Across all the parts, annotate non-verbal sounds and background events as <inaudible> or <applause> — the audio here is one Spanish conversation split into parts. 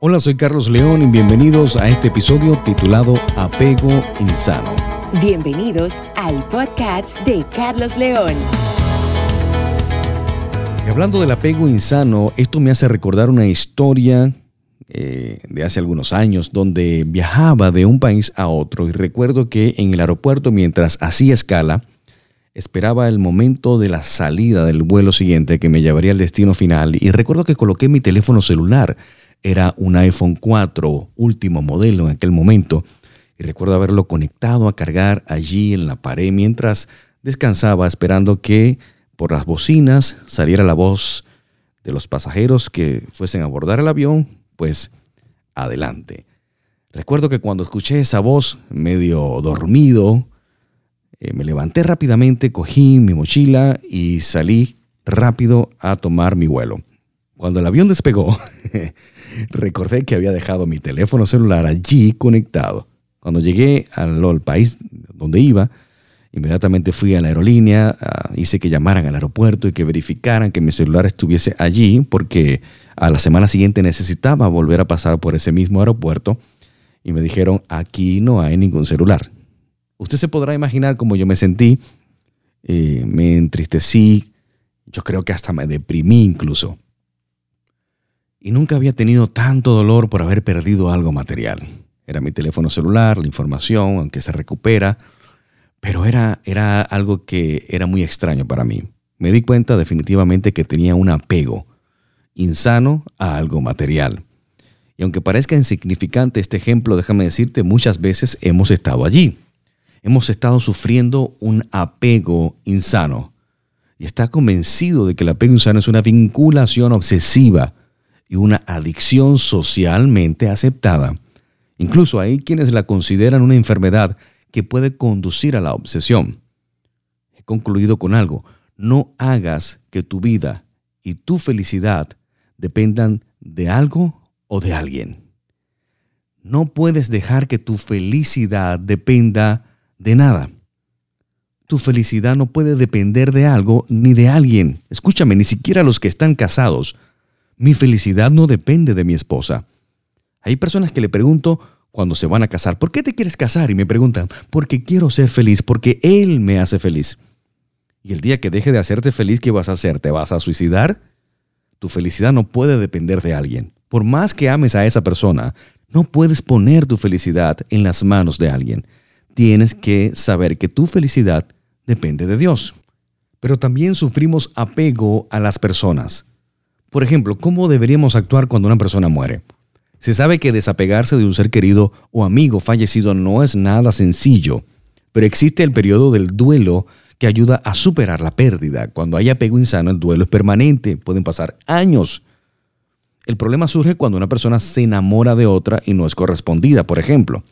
Hola, soy Carlos León y bienvenidos a este episodio titulado Apego Insano. Bienvenidos al podcast de Carlos León. Y hablando del apego insano, esto me hace recordar una historia eh, de hace algunos años donde viajaba de un país a otro y recuerdo que en el aeropuerto mientras hacía escala, esperaba el momento de la salida del vuelo siguiente que me llevaría al destino final y recuerdo que coloqué mi teléfono celular era un iPhone 4, último modelo en aquel momento, y recuerdo haberlo conectado a cargar allí en la pared mientras descansaba esperando que por las bocinas saliera la voz de los pasajeros que fuesen a abordar el avión, pues adelante. Recuerdo que cuando escuché esa voz, medio dormido, eh, me levanté rápidamente, cogí mi mochila y salí rápido a tomar mi vuelo. Cuando el avión despegó, <laughs> recordé que había dejado mi teléfono celular allí conectado. Cuando llegué al, país donde iba, inmediatamente fui a la aerolínea, ah, hice que llamaran al aeropuerto y que verificaran que mi celular estuviese allí, porque a la semana siguiente necesitaba volver a pasar por ese mismo aeropuerto y me dijeron, aquí no hay ningún celular. Usted se podrá imaginar cómo yo me sentí, eh, me entristecí, yo creo que hasta me deprimí incluso y nunca había tenido tanto dolor por haber perdido algo material. Era mi teléfono celular, la información, aunque se recupera, pero era, era algo que era muy extraño para mí. Me di cuenta definitivamente que tenía un apego insano a algo material. Y aunque parezca insignificante este ejemplo, déjame decirte, muchas veces hemos estado allí. Hemos estado sufriendo un apego insano. Y está convencido de que el apego insano es una vinculación obsesiva y una adicción socialmente aceptada. Incluso hay quienes la consideran una enfermedad que puede conducir a la obsesión. He concluido con algo, no hagas que tu vida y tu felicidad dependan de algo o de alguien. No puedes dejar que tu felicidad dependa de nada. Tu felicidad no puede depender de algo ni de alguien. Escúchame, ni siquiera los que están casados mi felicidad no depende de mi esposa. Hay personas que le pregunto cuando se van a casar, ¿por qué te quieres casar? Y me preguntan, porque quiero ser feliz, porque Él me hace feliz. Y el día que deje de hacerte feliz, ¿qué vas a hacer? ¿Te vas a suicidar? Tu felicidad no puede depender de alguien. Por más que ames a esa persona, no puedes poner tu felicidad en las manos de alguien. Tienes que saber que tu felicidad depende de Dios. Pero también sufrimos apego a las personas. Por ejemplo, ¿cómo deberíamos actuar cuando una persona muere? Se sabe que desapegarse de un ser querido o amigo fallecido no es nada sencillo, pero existe el periodo del duelo que ayuda a superar la pérdida. Cuando hay apego insano, el duelo es permanente, pueden pasar años. El problema surge cuando una persona se enamora de otra y no es correspondida, por ejemplo.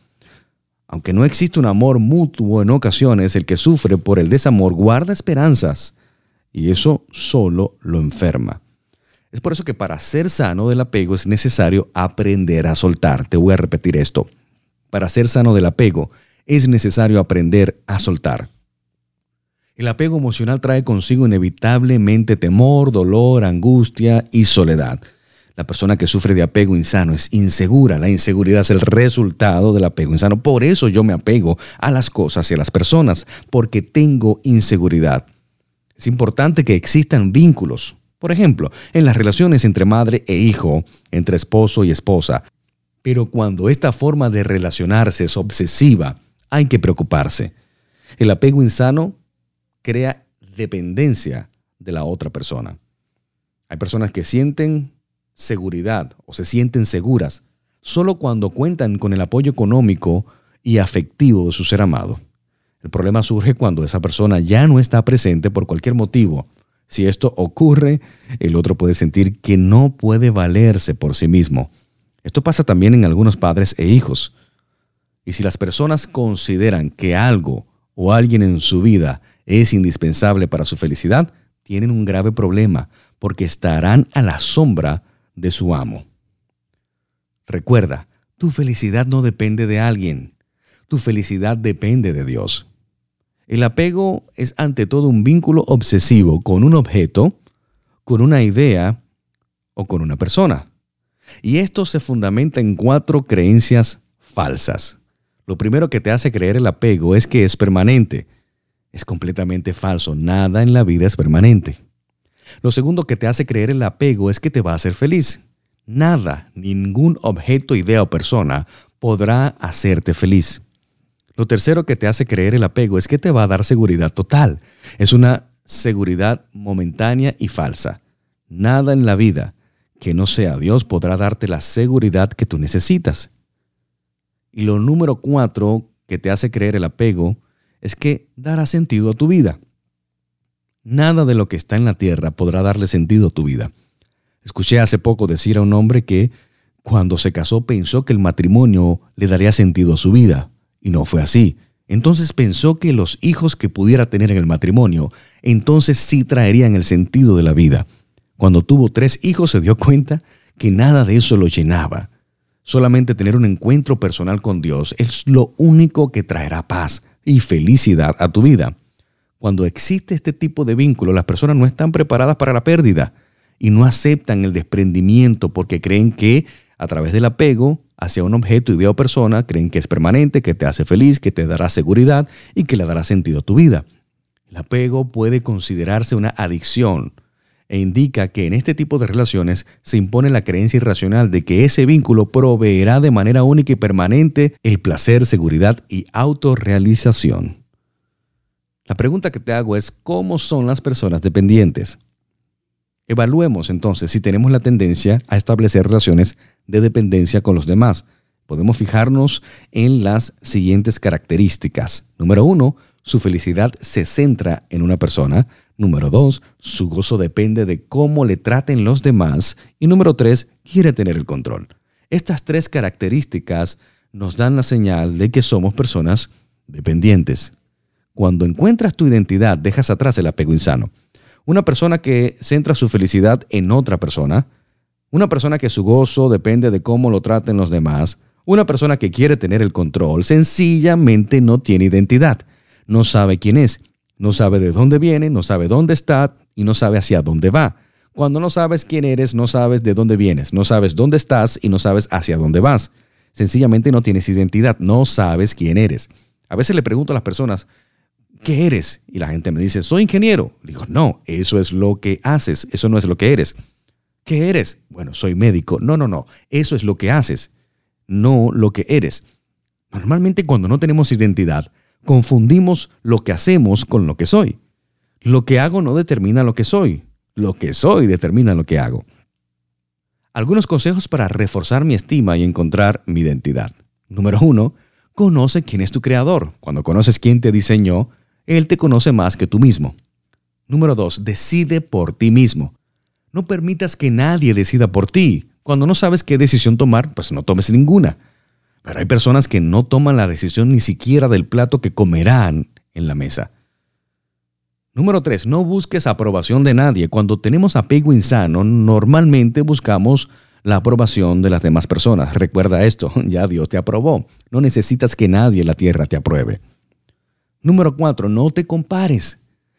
Aunque no existe un amor mutuo en ocasiones, el que sufre por el desamor guarda esperanzas y eso solo lo enferma. Es por eso que para ser sano del apego es necesario aprender a soltar. Te voy a repetir esto. Para ser sano del apego es necesario aprender a soltar. El apego emocional trae consigo inevitablemente temor, dolor, angustia y soledad. La persona que sufre de apego insano es insegura. La inseguridad es el resultado del apego insano. Por eso yo me apego a las cosas y a las personas, porque tengo inseguridad. Es importante que existan vínculos, por ejemplo, en las relaciones entre madre e hijo, entre esposo y esposa. Pero cuando esta forma de relacionarse es obsesiva, hay que preocuparse. El apego insano crea dependencia de la otra persona. Hay personas que sienten seguridad o se sienten seguras solo cuando cuentan con el apoyo económico y afectivo de su ser amado. El problema surge cuando esa persona ya no está presente por cualquier motivo si esto ocurre, el otro puede sentir que no puede valerse por sí mismo. Esto pasa también en algunos padres e hijos. Y si las personas consideran que algo o alguien en su vida es indispensable para su felicidad, tienen un grave problema porque estarán a la sombra de su amo. Recuerda, tu felicidad no depende de alguien, tu felicidad depende de Dios. El apego es ante todo un vínculo obsesivo con un objeto, con una idea o con una persona. Y esto se fundamenta en cuatro creencias falsas. Lo primero que te hace creer el apego es que es permanente. Es completamente falso. Nada en la vida es permanente. Lo segundo que te hace creer el apego es que te va a hacer feliz. Nada, ningún objeto, idea o persona podrá hacerte feliz. Lo tercero que te hace creer el apego es que te va a dar seguridad total. Es una seguridad momentánea y falsa. Nada en la vida que no sea Dios podrá darte la seguridad que tú necesitas. Y lo número cuatro que te hace creer el apego es que dará sentido a tu vida. Nada de lo que está en la tierra podrá darle sentido a tu vida. Escuché hace poco decir a un hombre que cuando se casó pensó que el matrimonio le daría sentido a su vida, y no fue así. Entonces pensó que los hijos que pudiera tener en el matrimonio, entonces sí traerían el sentido de la vida. Cuando tuvo tres hijos se dio cuenta que nada de eso lo llenaba. Solamente tener un encuentro personal con Dios es lo único que traerá paz y felicidad a tu vida. Cuando existe este tipo de vínculo, las personas no están preparadas para la pérdida y no aceptan el desprendimiento porque creen que a través del apego hacia un objeto, idea o persona, creen que es permanente, que te hace feliz, que te dará seguridad y que le dará sentido a tu vida. El apego puede considerarse una adicción e indica que en este tipo de relaciones se impone la creencia irracional de que ese vínculo proveerá de manera única y permanente el placer, seguridad y autorrealización. La pregunta que te hago es, ¿cómo son las personas dependientes? Evaluemos entonces si tenemos la tendencia a establecer relaciones de dependencia con los demás. Podemos fijarnos en las siguientes características. Número uno, su felicidad se centra en una persona. Número dos, su gozo depende de cómo le traten los demás. Y número tres, quiere tener el control. Estas tres características nos dan la señal de que somos personas dependientes. Cuando encuentras tu identidad, dejas atrás el apego insano. Una persona que centra su felicidad en otra persona, una persona que su gozo depende de cómo lo traten los demás, una persona que quiere tener el control, sencillamente no tiene identidad, no sabe quién es, no sabe de dónde viene, no sabe dónde está y no sabe hacia dónde va. Cuando no sabes quién eres, no sabes de dónde vienes, no sabes dónde estás y no sabes hacia dónde vas. Sencillamente no tienes identidad, no sabes quién eres. A veces le pregunto a las personas, ¿qué eres? Y la gente me dice, soy ingeniero. Le digo, no, eso es lo que haces, eso no es lo que eres. ¿Qué eres? Bueno, soy médico. No, no, no, eso es lo que haces, no lo que eres. Normalmente cuando no tenemos identidad, confundimos lo que hacemos con lo que soy. Lo que hago no determina lo que soy, lo que soy determina lo que hago. Algunos consejos para reforzar mi estima y encontrar mi identidad. Número uno, conoce quién es tu creador. Cuando conoces quién te diseñó, él te conoce más que tú mismo. Número dos, decide por ti mismo. No permitas que nadie decida por ti. Cuando no sabes qué decisión tomar, pues no tomes ninguna. Pero hay personas que no toman la decisión ni siquiera del plato que comerán en la mesa. Número tres, no busques aprobación de nadie. Cuando tenemos apego insano, normalmente buscamos la aprobación de las demás personas. Recuerda esto, <laughs> ya Dios te aprobó. No necesitas que nadie en la tierra te apruebe. Número cuatro, no te compares.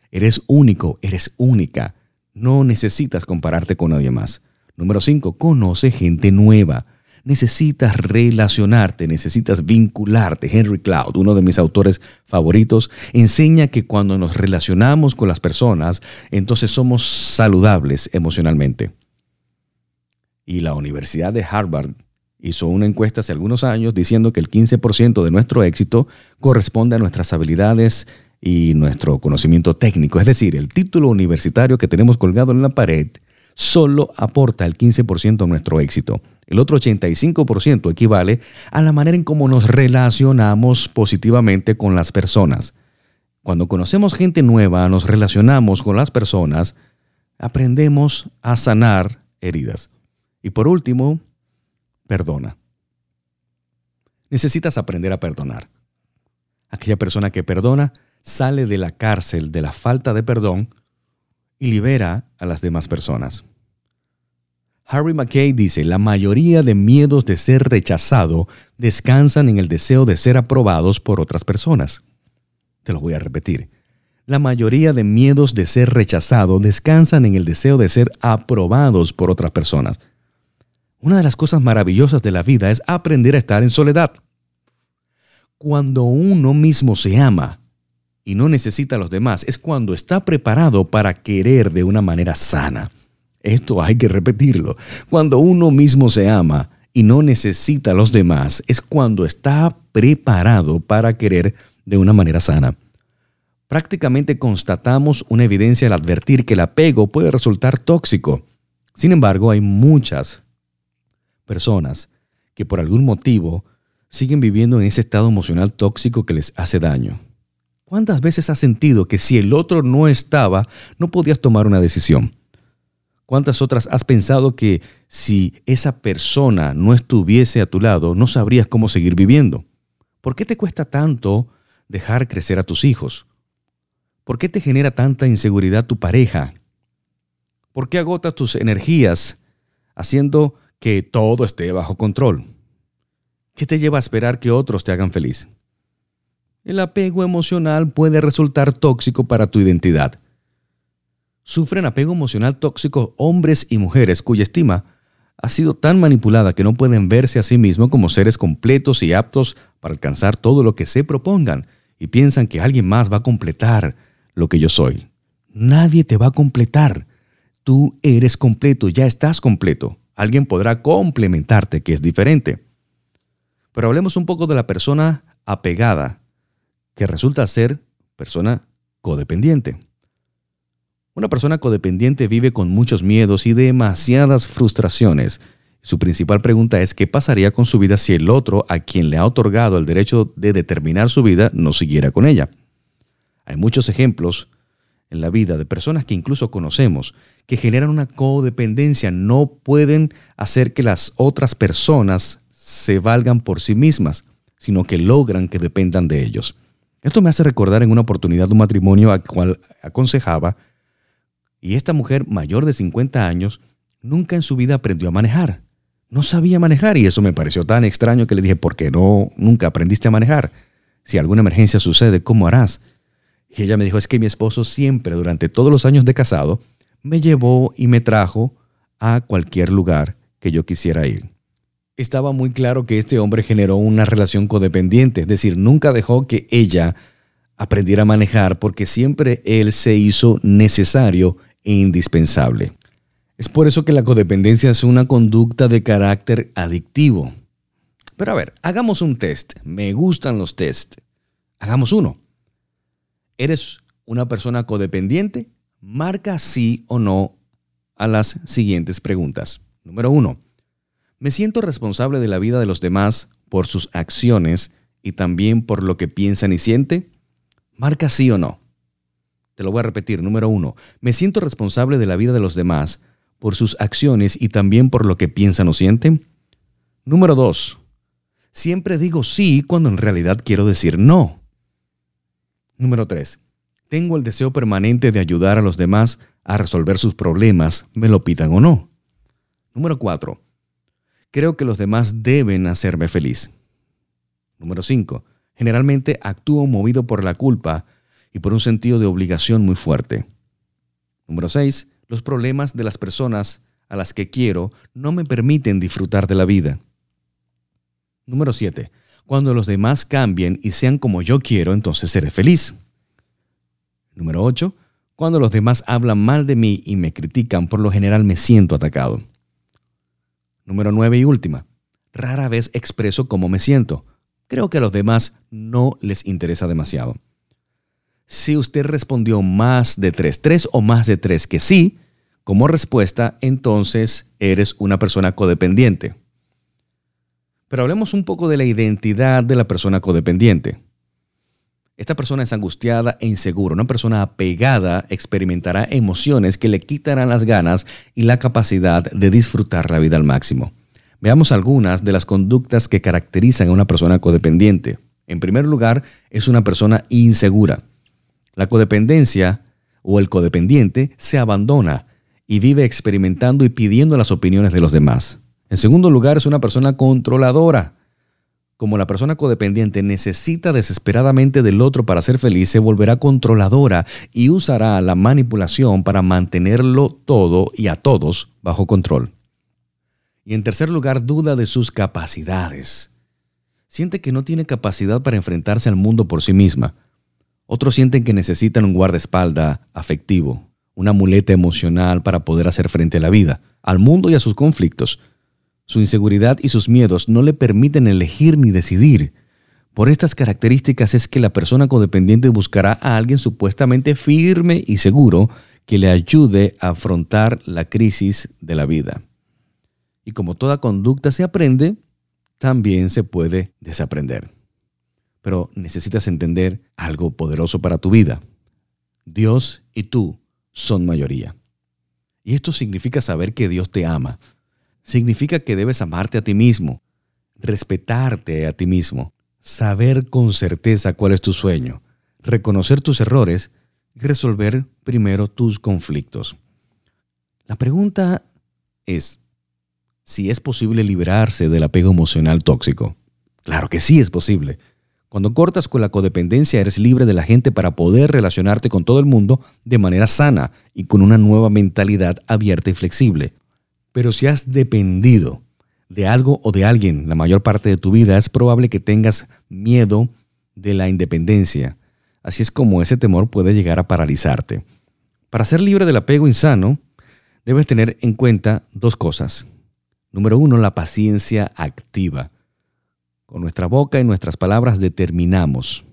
Eres único, eres única. No necesitas compararte con nadie más. Número cinco, conoce gente nueva. Necesitas relacionarte, necesitas vincularte. Henry Cloud, uno de mis autores favoritos, enseña que cuando nos relacionamos con las personas, entonces somos saludables emocionalmente. Y la Universidad de Harvard hizo una encuesta hace algunos años diciendo que el 15% de nuestro éxito corresponde a nuestras habilidades y nuestro conocimiento técnico. Es decir, el título universitario que tenemos colgado en la pared solo aporta el 15% a nuestro éxito. El otro 85% equivale a la manera en cómo nos relacionamos positivamente con las personas. Cuando conocemos gente nueva, nos relacionamos con las personas, aprendemos a sanar heridas. Y por último, perdona. Necesitas aprender a perdonar. Aquella persona que perdona sale de la cárcel de la falta de perdón y libera a las demás personas. Harry McKay dice, la mayoría de miedos de ser rechazado descansan en el deseo de ser aprobados por otras personas. Te lo voy a repetir. La mayoría de miedos de ser rechazado descansan en el deseo de ser aprobados por otras personas. Una de las cosas maravillosas de la vida es aprender a estar en soledad. Cuando uno mismo se ama y no necesita a los demás, es cuando está preparado para querer de una manera sana. Esto hay que repetirlo. Cuando uno mismo se ama y no necesita a los demás, es cuando está preparado para querer de una manera sana. Prácticamente constatamos una evidencia al advertir que el apego puede resultar tóxico. Sin embargo, hay muchas personas que por algún motivo siguen viviendo en ese estado emocional tóxico que les hace daño. ¿Cuántas veces has sentido que si el otro no estaba, no podías tomar una decisión? ¿Cuántas otras has pensado que si esa persona no estuviese a tu lado, no sabrías cómo seguir viviendo? ¿Por qué te cuesta tanto dejar crecer a tus hijos? ¿Por qué te genera tanta inseguridad tu pareja? ¿Por qué agotas tus energías haciendo que todo esté bajo control? ¿Qué te lleva a esperar que otros te hagan feliz? El apego emocional puede resultar tóxico para tu identidad. Sufren apego emocional tóxico hombres y mujeres cuya estima ha sido tan manipulada que no pueden verse a sí mismos como seres completos y aptos para alcanzar todo lo que se propongan y piensan que alguien más va a completar lo que yo soy. Nadie te va a completar. Tú eres completo, ya estás completo. Alguien podrá complementarte, que es diferente. Pero hablemos un poco de la persona apegada, que resulta ser persona codependiente. Una persona codependiente vive con muchos miedos y demasiadas frustraciones. Su principal pregunta es qué pasaría con su vida si el otro, a quien le ha otorgado el derecho de determinar su vida, no siguiera con ella. Hay muchos ejemplos en la vida de personas que incluso conocemos que generan una codependencia, no pueden hacer que las otras personas se valgan por sí mismas, sino que logran que dependan de ellos. Esto me hace recordar en una oportunidad un matrimonio al cual aconsejaba y esta mujer mayor de 50 años nunca en su vida aprendió a manejar. No sabía manejar y eso me pareció tan extraño que le dije, ¿por qué no nunca aprendiste a manejar? Si alguna emergencia sucede, ¿cómo harás? Y ella me dijo, es que mi esposo siempre, durante todos los años de casado, me llevó y me trajo a cualquier lugar que yo quisiera ir. Estaba muy claro que este hombre generó una relación codependiente, es decir, nunca dejó que ella aprendiera a manejar porque siempre él se hizo necesario indispensable. Es por eso que la codependencia es una conducta de carácter adictivo. Pero a ver, hagamos un test. Me gustan los test. Hagamos uno. ¿Eres una persona codependiente? Marca sí o no a las siguientes preguntas. Número uno. ¿Me siento responsable de la vida de los demás por sus acciones y también por lo que piensan y sienten? Marca sí o no. Te lo voy a repetir. Número uno, me siento responsable de la vida de los demás por sus acciones y también por lo que piensan o sienten. Número dos, siempre digo sí cuando en realidad quiero decir no. Número tres, tengo el deseo permanente de ayudar a los demás a resolver sus problemas, me lo pidan o no. Número cuatro, creo que los demás deben hacerme feliz. Número cinco, generalmente actúo movido por la culpa y por un sentido de obligación muy fuerte. Número 6. Los problemas de las personas a las que quiero no me permiten disfrutar de la vida. Número 7. Cuando los demás cambien y sean como yo quiero, entonces seré feliz. Número 8. Cuando los demás hablan mal de mí y me critican, por lo general me siento atacado. Número 9 y última. Rara vez expreso cómo me siento. Creo que a los demás no les interesa demasiado. Si usted respondió más de tres, tres o más de tres que sí, como respuesta, entonces eres una persona codependiente. Pero hablemos un poco de la identidad de la persona codependiente. Esta persona es angustiada e insegura. Una persona apegada experimentará emociones que le quitarán las ganas y la capacidad de disfrutar la vida al máximo. Veamos algunas de las conductas que caracterizan a una persona codependiente. En primer lugar, es una persona insegura. La codependencia o el codependiente se abandona y vive experimentando y pidiendo las opiniones de los demás. En segundo lugar, es una persona controladora. Como la persona codependiente necesita desesperadamente del otro para ser feliz, se volverá controladora y usará la manipulación para mantenerlo todo y a todos bajo control. Y en tercer lugar, duda de sus capacidades. Siente que no tiene capacidad para enfrentarse al mundo por sí misma. Otros sienten que necesitan un guardaespaldas afectivo, una muleta emocional para poder hacer frente a la vida, al mundo y a sus conflictos. Su inseguridad y sus miedos no le permiten elegir ni decidir. Por estas características es que la persona codependiente buscará a alguien supuestamente firme y seguro que le ayude a afrontar la crisis de la vida. Y como toda conducta se aprende, también se puede desaprender. Pero necesitas entender algo poderoso para tu vida. Dios y tú son mayoría. Y esto significa saber que Dios te ama. Significa que debes amarte a ti mismo, respetarte a ti mismo, saber con certeza cuál es tu sueño, reconocer tus errores y resolver primero tus conflictos. La pregunta es, si es posible liberarse del apego emocional tóxico. Claro que sí es posible. Cuando cortas con la codependencia eres libre de la gente para poder relacionarte con todo el mundo de manera sana y con una nueva mentalidad abierta y flexible. Pero si has dependido de algo o de alguien la mayor parte de tu vida, es probable que tengas miedo de la independencia. Así es como ese temor puede llegar a paralizarte. Para ser libre del apego insano, debes tener en cuenta dos cosas. Número uno, la paciencia activa. Con nuestra boca y nuestras palabras determinamos.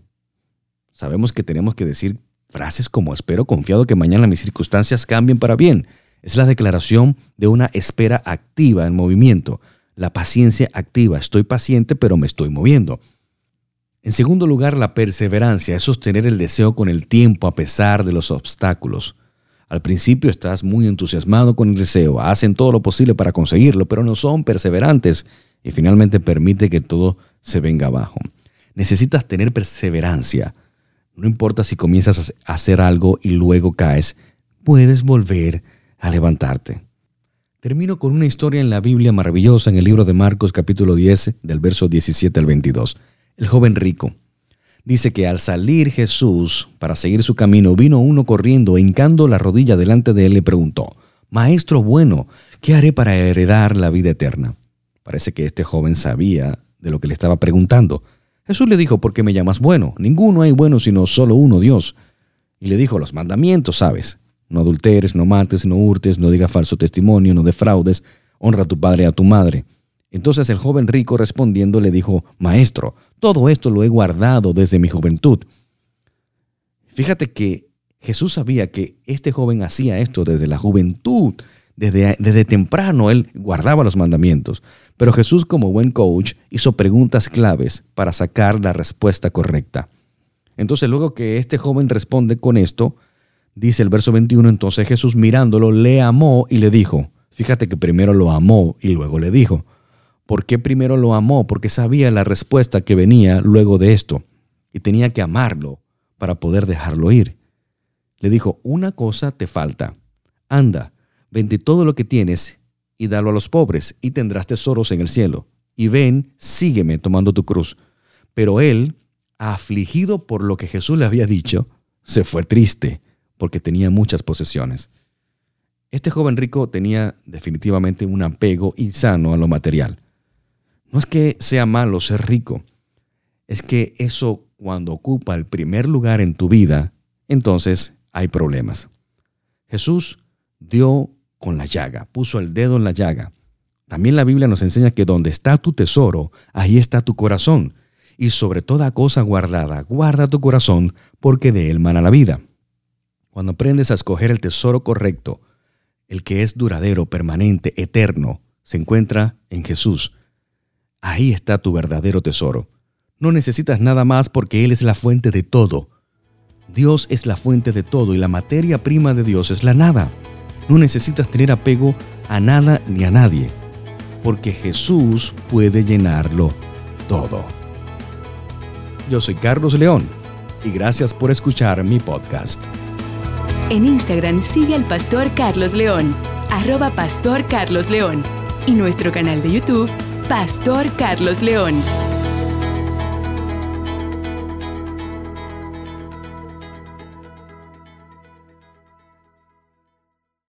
Sabemos que tenemos que decir frases como espero confiado que mañana mis circunstancias cambien para bien. Es la declaración de una espera activa en movimiento. La paciencia activa. Estoy paciente pero me estoy moviendo. En segundo lugar, la perseverancia es sostener el deseo con el tiempo a pesar de los obstáculos. Al principio estás muy entusiasmado con el deseo, hacen todo lo posible para conseguirlo, pero no son perseverantes y finalmente permite que todo se venga abajo. Necesitas tener perseverancia. No importa si comienzas a hacer algo y luego caes, puedes volver a levantarte. Termino con una historia en la Biblia maravillosa en el libro de Marcos capítulo 10 del verso 17 al 22. El joven rico. Dice que al salir Jesús para seguir su camino, vino uno corriendo, hincando la rodilla delante de él, le preguntó, Maestro bueno, ¿qué haré para heredar la vida eterna? Parece que este joven sabía de lo que le estaba preguntando. Jesús le dijo, ¿por qué me llamas bueno? Ninguno hay bueno sino solo uno, Dios. Y le dijo, los mandamientos, ¿sabes? No adulteres, no mates, no hurtes, no digas falso testimonio, no defraudes, honra a tu padre y a tu madre. Entonces el joven rico respondiendo le dijo, Maestro, todo esto lo he guardado desde mi juventud. Fíjate que Jesús sabía que este joven hacía esto desde la juventud, desde, desde temprano él guardaba los mandamientos. Pero Jesús como buen coach hizo preguntas claves para sacar la respuesta correcta. Entonces luego que este joven responde con esto, dice el verso 21, entonces Jesús mirándolo le amó y le dijo, fíjate que primero lo amó y luego le dijo, ¿Por qué primero lo amó? Porque sabía la respuesta que venía luego de esto y tenía que amarlo para poder dejarlo ir. Le dijo, una cosa te falta. Anda, vende todo lo que tienes y dalo a los pobres y tendrás tesoros en el cielo. Y ven, sígueme tomando tu cruz. Pero él, afligido por lo que Jesús le había dicho, se fue triste porque tenía muchas posesiones. Este joven rico tenía definitivamente un apego insano a lo material. No es que sea malo ser rico, es que eso cuando ocupa el primer lugar en tu vida, entonces hay problemas. Jesús dio con la llaga, puso el dedo en la llaga. También la Biblia nos enseña que donde está tu tesoro, ahí está tu corazón. Y sobre toda cosa guardada, guarda tu corazón, porque de él mana la vida. Cuando aprendes a escoger el tesoro correcto, el que es duradero, permanente, eterno, se encuentra en Jesús. Ahí está tu verdadero tesoro. No necesitas nada más porque Él es la fuente de todo. Dios es la fuente de todo y la materia prima de Dios es la nada. No necesitas tener apego a nada ni a nadie, porque Jesús puede llenarlo todo. Yo soy Carlos León y gracias por escuchar mi podcast. En Instagram sigue al pastor Carlos León, arroba pastor Carlos León, y nuestro canal de YouTube Pastor Carlos León.